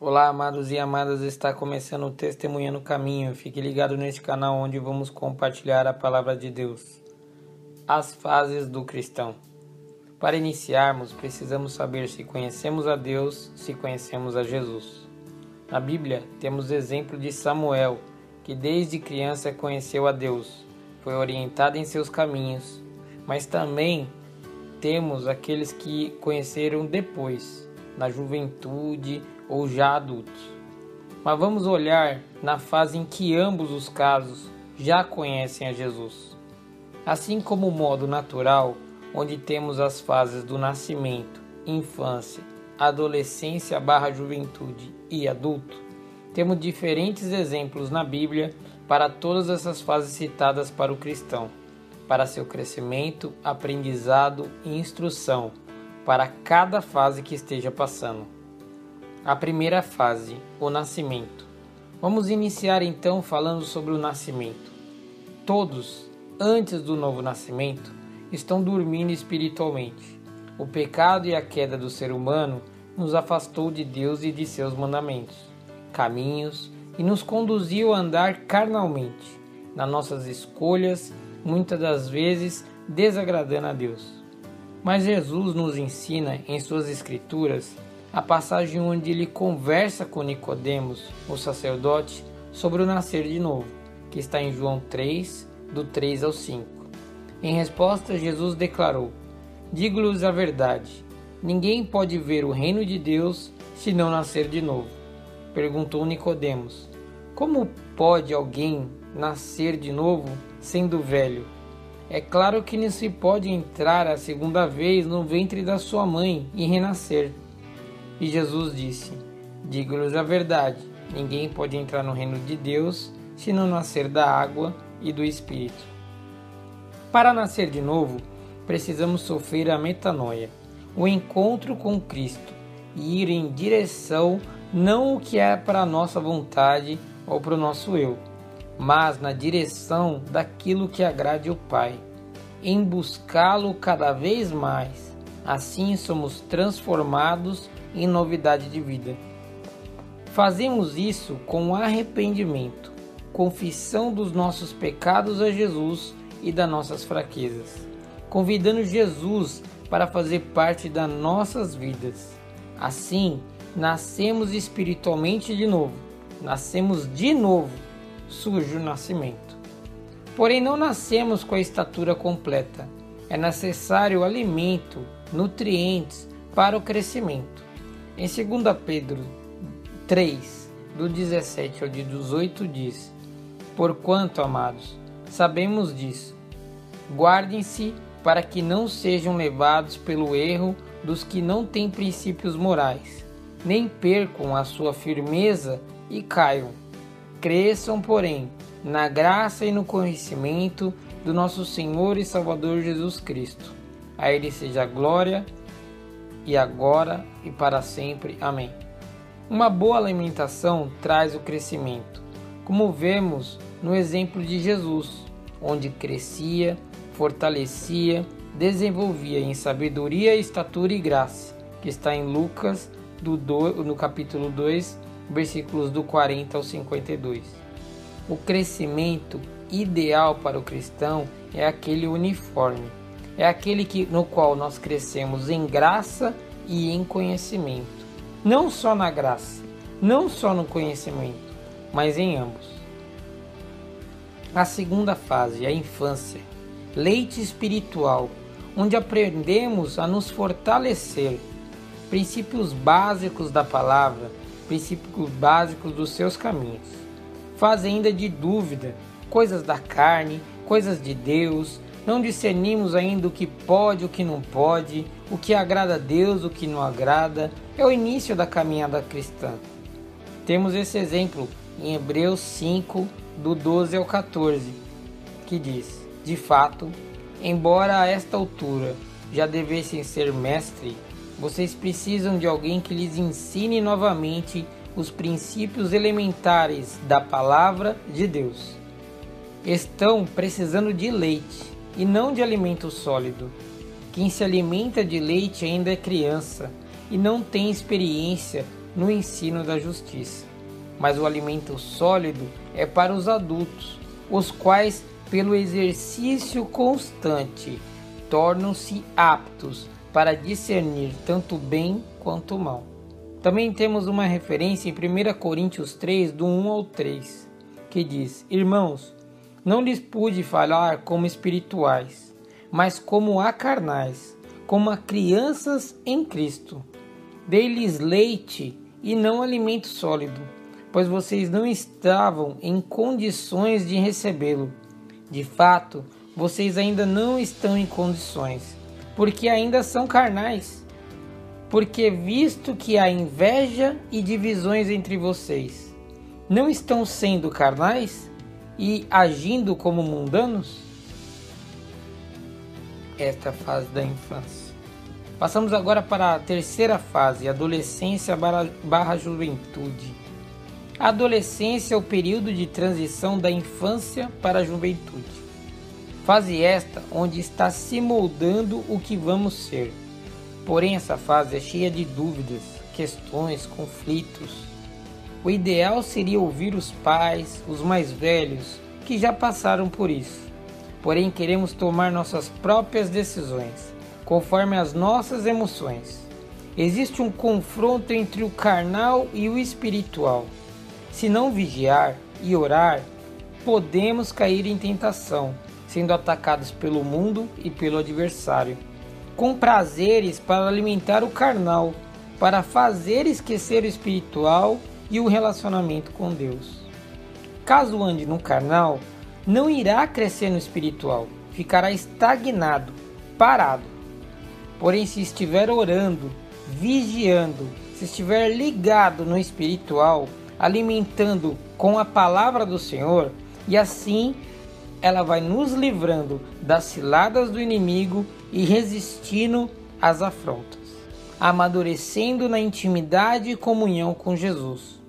Olá, amados e amadas, está começando o Testemunha no Caminho. Fique ligado neste canal onde vamos compartilhar a palavra de Deus. As fases do cristão. Para iniciarmos, precisamos saber se conhecemos a Deus, se conhecemos a Jesus. Na Bíblia, temos exemplo de Samuel, que desde criança conheceu a Deus, foi orientado em seus caminhos, mas também temos aqueles que conheceram depois, na juventude, ou já adultos. Mas vamos olhar na fase em que ambos os casos já conhecem a Jesus. Assim como o modo natural, onde temos as fases do nascimento, infância, adolescência barra juventude e adulto, temos diferentes exemplos na Bíblia para todas essas fases citadas para o cristão, para seu crescimento, aprendizado e instrução, para cada fase que esteja passando. A primeira fase, o nascimento. Vamos iniciar então falando sobre o nascimento. Todos, antes do novo nascimento, estão dormindo espiritualmente. O pecado e a queda do ser humano nos afastou de Deus e de seus mandamentos, caminhos e nos conduziu a andar carnalmente, nas nossas escolhas, muitas das vezes desagradando a Deus. Mas Jesus nos ensina em suas escrituras a passagem onde ele conversa com Nicodemos, o sacerdote, sobre o nascer de novo, que está em João 3, do 3 ao 5. Em resposta, Jesus declarou: Digo-lhes a verdade, ninguém pode ver o reino de Deus se não nascer de novo. Perguntou Nicodemos: Como pode alguém nascer de novo sendo velho? É claro que não se pode entrar a segunda vez no ventre da sua mãe e renascer. E Jesus disse: Digo-lhes a verdade: ninguém pode entrar no reino de Deus se não nascer da água e do Espírito. Para nascer de novo, precisamos sofrer a metanoia, o encontro com Cristo, e ir em direção não o que é para a nossa vontade ou para o nosso eu, mas na direção daquilo que agrade o Pai, em buscá-lo cada vez mais. Assim somos transformados em novidade de vida. Fazemos isso com arrependimento, confissão dos nossos pecados a Jesus e das nossas fraquezas, convidando Jesus para fazer parte das nossas vidas. Assim, nascemos espiritualmente de novo, nascemos de novo, surge o nascimento. Porém, não nascemos com a estatura completa. É necessário alimento, nutrientes para o crescimento. Em 2 Pedro 3, do 17 ao 18, diz: Porquanto, amados, sabemos disso, guardem-se para que não sejam levados pelo erro dos que não têm princípios morais, nem percam a sua firmeza e caiam. Cresçam, porém, na graça e no conhecimento do nosso Senhor e Salvador Jesus Cristo. A Ele seja a glória e agora e para sempre. Amém. Uma boa alimentação traz o crescimento, como vemos no exemplo de Jesus, onde crescia, fortalecia, desenvolvia em sabedoria, estatura e graça, que está em Lucas do do, no capítulo 2, versículos do 40 ao 52. O crescimento ideal para o cristão é aquele uniforme, é aquele que, no qual nós crescemos em graça e em conhecimento. Não só na graça, não só no conhecimento, mas em ambos. A segunda fase, a infância, leite espiritual, onde aprendemos a nos fortalecer, princípios básicos da palavra, princípios básicos dos seus caminhos. Fazenda de dúvida, coisas da carne, coisas de Deus, não discernimos ainda o que pode, o que não pode, o que agrada a Deus, o que não agrada. É o início da caminhada cristã. Temos esse exemplo em Hebreus 5, do 12 ao 14, que diz: De fato, embora a esta altura já devessem ser mestre, vocês precisam de alguém que lhes ensine novamente os princípios elementares da palavra de Deus. Estão precisando de leite e não de alimento sólido. Quem se alimenta de leite ainda é criança e não tem experiência no ensino da justiça. Mas o alimento sólido é para os adultos, os quais, pelo exercício constante, tornam-se aptos para discernir tanto bem quanto mal. Também temos uma referência em 1 Coríntios 3, do 1 ao 3, que diz: Irmãos, não lhes pude falar como espirituais, mas como a carnais, como a crianças em Cristo. Dei-lhes leite e não alimento sólido, pois vocês não estavam em condições de recebê-lo. De fato, vocês ainda não estão em condições, porque ainda são carnais. Porque, visto que há inveja e divisões entre vocês, não estão sendo carnais e agindo como mundanos? Esta fase da infância. Passamos agora para a terceira fase, adolescência barra juventude. A adolescência é o período de transição da infância para a juventude. Fase esta onde está se moldando o que vamos ser. Porém, essa fase é cheia de dúvidas, questões, conflitos. O ideal seria ouvir os pais, os mais velhos, que já passaram por isso. Porém, queremos tomar nossas próprias decisões, conforme as nossas emoções. Existe um confronto entre o carnal e o espiritual. Se não vigiar e orar, podemos cair em tentação, sendo atacados pelo mundo e pelo adversário, com prazeres para alimentar o carnal, para fazer esquecer o espiritual e o relacionamento com Deus. Caso ande no carnal, não irá crescer no espiritual, ficará estagnado, parado. Porém, se estiver orando, vigiando, se estiver ligado no espiritual, alimentando com a palavra do Senhor, e assim ela vai nos livrando das ciladas do inimigo e resistindo às afrontas, amadurecendo na intimidade e comunhão com Jesus.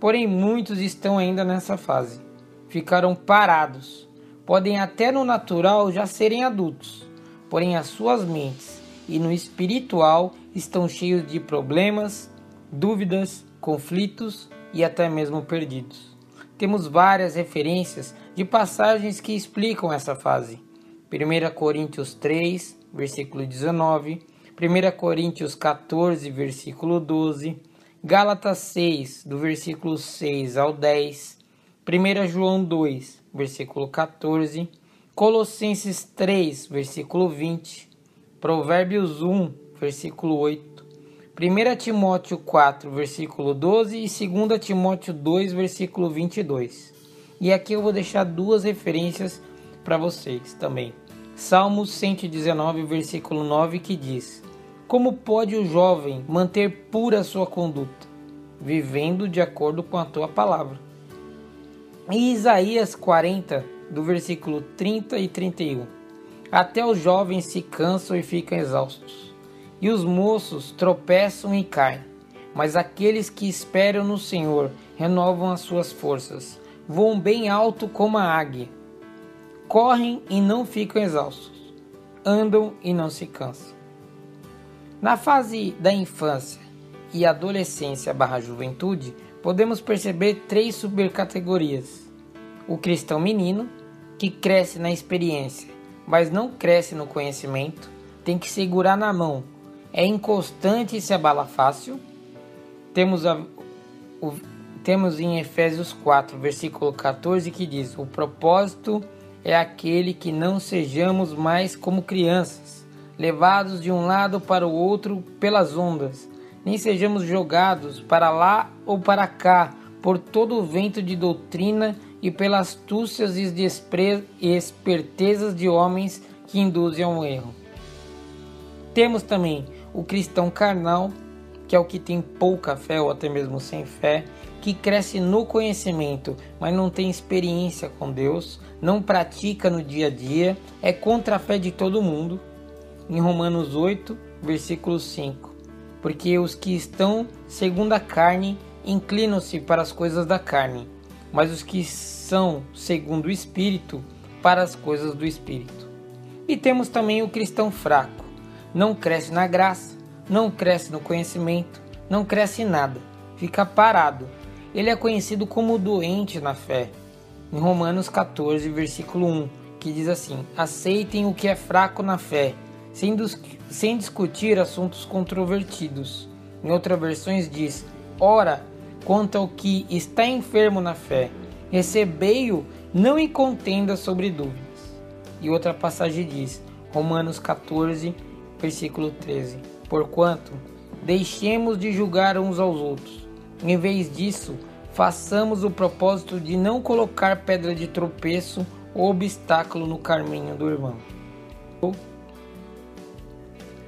Porém, muitos estão ainda nessa fase. Ficaram parados. Podem até no natural já serem adultos, porém as suas mentes e no espiritual estão cheios de problemas, dúvidas, conflitos e até mesmo perdidos. Temos várias referências de passagens que explicam essa fase. 1 Coríntios 3, versículo 19, 1 Coríntios 14, versículo 12, Gálatas 6, do versículo 6 ao 10, 1 João 2, versículo 14, Colossenses 3, versículo 20, Provérbios 1, versículo 8, 1 Timóteo 4, versículo 12 e 2 Timóteo 2, versículo 22. E aqui eu vou deixar duas referências para vocês também. Salmos 119, versículo 9, que diz: como pode o jovem manter pura sua conduta? Vivendo de acordo com a tua palavra. Em Isaías 40, do versículo 30 e 31. Até os jovens se cansam e ficam exaustos, e os moços tropeçam e caem. Mas aqueles que esperam no Senhor renovam as suas forças, voam bem alto como a águia, correm e não ficam exaustos, andam e não se cansam. Na fase da infância e adolescência barra juventude, podemos perceber três subcategorias. O cristão menino, que cresce na experiência, mas não cresce no conhecimento, tem que segurar na mão, é inconstante e se abala fácil. Temos, a, o, temos em Efésios 4, versículo 14, que diz: O propósito é aquele que não sejamos mais como crianças levados de um lado para o outro pelas ondas, nem sejamos jogados para lá ou para cá por todo o vento de doutrina e pelas astúcias e espertezas de homens que induzem ao erro. Temos também o cristão carnal, que é o que tem pouca fé ou até mesmo sem fé, que cresce no conhecimento, mas não tem experiência com Deus, não pratica no dia a dia, é contra a fé de todo mundo em Romanos 8, versículo 5. Porque os que estão segundo a carne inclinam-se para as coisas da carne, mas os que são segundo o Espírito para as coisas do Espírito. E temos também o cristão fraco, não cresce na graça, não cresce no conhecimento, não cresce nada, fica parado. Ele é conhecido como doente na fé. Em Romanos 14, versículo 1, que diz assim: Aceitem o que é fraco na fé, sem, sem discutir assuntos controvertidos. Em outras versões diz: Ora, quanto ao que está enfermo na fé, recebei-o, não em contenda sobre dúvidas. E outra passagem diz: Romanos 14, versículo 13: Porquanto deixemos de julgar uns aos outros. Em vez disso, façamos o propósito de não colocar pedra de tropeço ou obstáculo no caminho do irmão.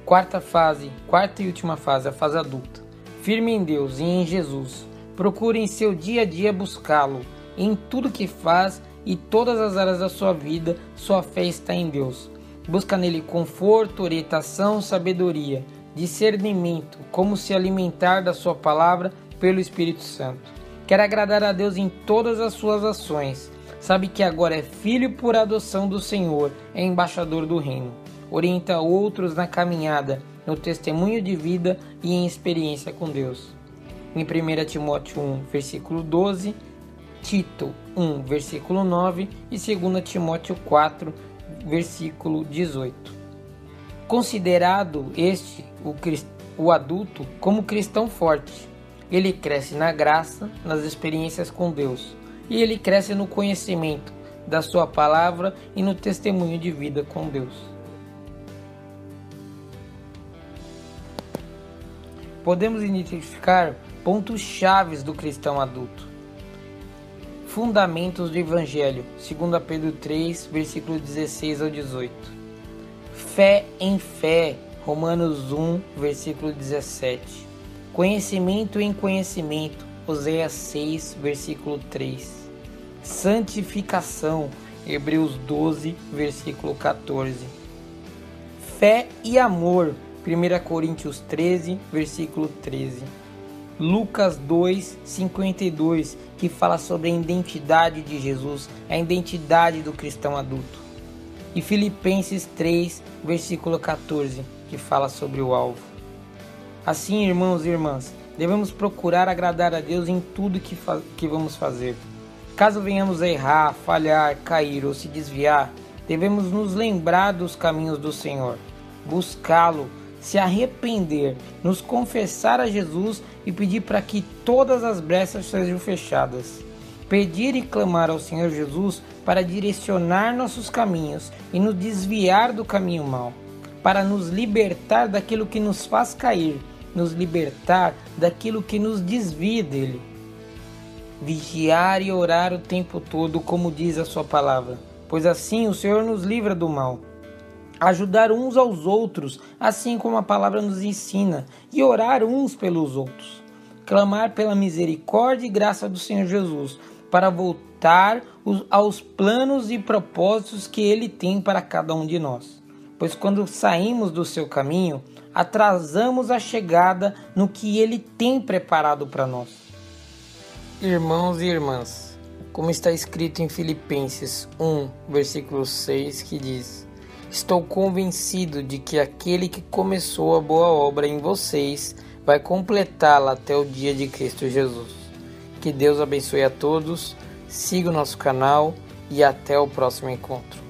Quarta fase, quarta e última fase, a fase adulta. Firme em Deus e em Jesus. Procure em seu dia a dia buscá-lo. Em tudo que faz e todas as áreas da sua vida, sua fé está em Deus. Busca nele conforto, orientação, sabedoria, discernimento, como se alimentar da sua palavra pelo Espírito Santo. Quer agradar a Deus em todas as suas ações. Sabe que agora é filho por adoção do Senhor, é embaixador do reino. Orienta outros na caminhada, no testemunho de vida e em experiência com Deus. Em 1 Timóteo 1, versículo 12, Tito 1, versículo 9 e 2 Timóteo 4, versículo 18. Considerado este, o, o adulto, como cristão forte, ele cresce na graça, nas experiências com Deus, e ele cresce no conhecimento da sua palavra e no testemunho de vida com Deus. Podemos identificar pontos chaves do cristão adulto. Fundamentos do Evangelho, 2 Pedro 3, versículo 16 ao 18. Fé em fé, Romanos 1, versículo 17. Conhecimento em conhecimento, Oséias 6, versículo 3. Santificação, Hebreus 12, versículo 14. Fé e amor, 1 Coríntios 13, versículo 13. Lucas 2, 52, que fala sobre a identidade de Jesus, a identidade do cristão adulto. E Filipenses 3, versículo 14, que fala sobre o alvo. Assim, irmãos e irmãs, devemos procurar agradar a Deus em tudo que, que vamos fazer. Caso venhamos a errar, falhar, cair ou se desviar, devemos nos lembrar dos caminhos do Senhor, buscá-lo se arrepender, nos confessar a Jesus e pedir para que todas as brechas sejam fechadas. Pedir e clamar ao Senhor Jesus para direcionar nossos caminhos e nos desviar do caminho mau, para nos libertar daquilo que nos faz cair, nos libertar daquilo que nos desvia dele. Vigiar e orar o tempo todo, como diz a Sua palavra, pois assim o Senhor nos livra do mal ajudar uns aos outros, assim como a palavra nos ensina, e orar uns pelos outros. Clamar pela misericórdia e graça do Senhor Jesus, para voltar aos planos e propósitos que Ele tem para cada um de nós. Pois quando saímos do seu caminho, atrasamos a chegada no que Ele tem preparado para nós. Irmãos e irmãs, como está escrito em Filipenses 1, versículo 6, que diz: Estou convencido de que aquele que começou a boa obra em vocês vai completá-la até o dia de Cristo Jesus. Que Deus abençoe a todos, siga o nosso canal e até o próximo encontro.